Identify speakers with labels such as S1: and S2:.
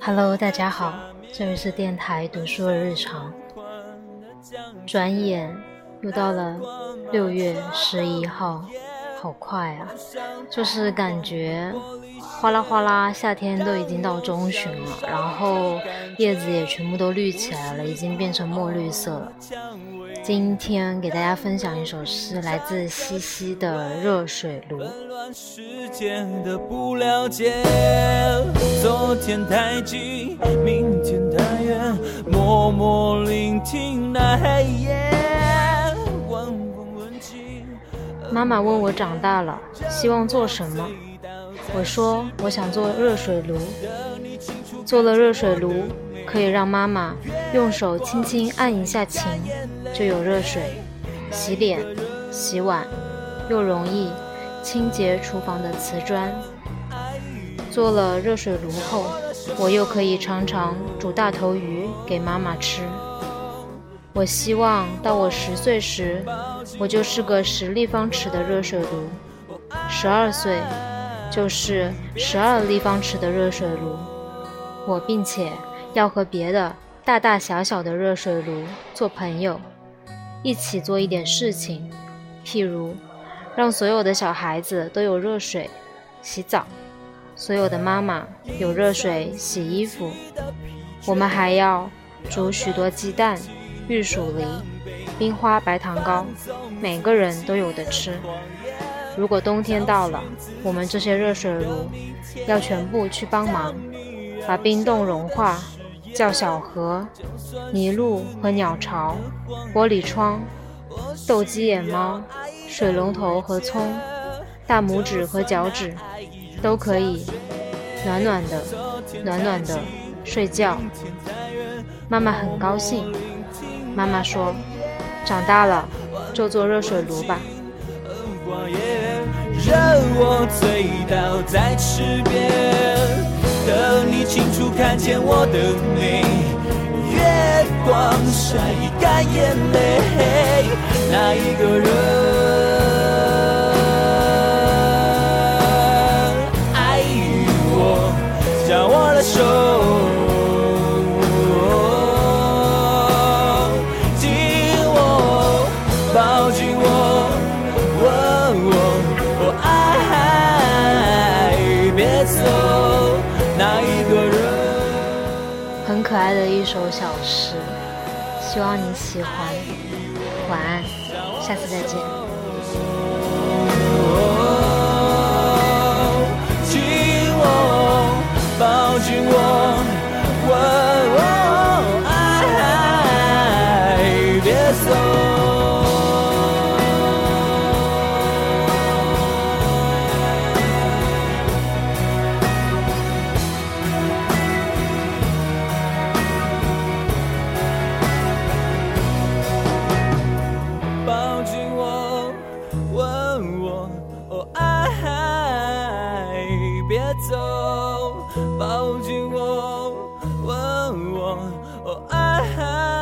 S1: Hello，大家好，这里是电台读书的日常。转眼又到了六月十一号，好快啊！就是感觉哗啦哗啦，夏天都已经到中旬了，然后叶子也全部都绿起来了，已经变成墨绿色了。今天给大家分享一首诗，来自西西的《热水炉》。妈妈问我长大了希望做什么，我说我想做热水炉。做了热水炉，可以让妈妈用手轻轻按一下琴。就有热水，洗脸、洗碗，又容易清洁厨房的瓷砖。做了热水炉后，我又可以常常煮大头鱼给妈妈吃。我希望到我十岁时，我就是个十立方尺的热水炉；十二岁，就是十二立方尺的热水炉。我并且要和别的大大小小的热水炉做朋友。一起做一点事情，譬如让所有的小孩子都有热水洗澡，所有的妈妈有热水洗衣服。我们还要煮许多鸡蛋、玉薯梨、冰花白糖糕，每个人都有的吃。如果冬天到了，我们这些热水炉要全部去帮忙，把冰冻融化。叫小河、麋鹿和鸟巢、玻璃窗、斗鸡眼猫、水龙头和葱、大拇指和脚趾，都可以暖暖的、暖暖的睡觉。妈妈很高兴。妈妈说：“长大了就做热水炉吧。”等你清楚看见我的美，月光晒干眼泪，那一个人。可爱的一首小诗，希望你喜欢。晚安，下次再见。走，抱紧我，吻我，哦爱。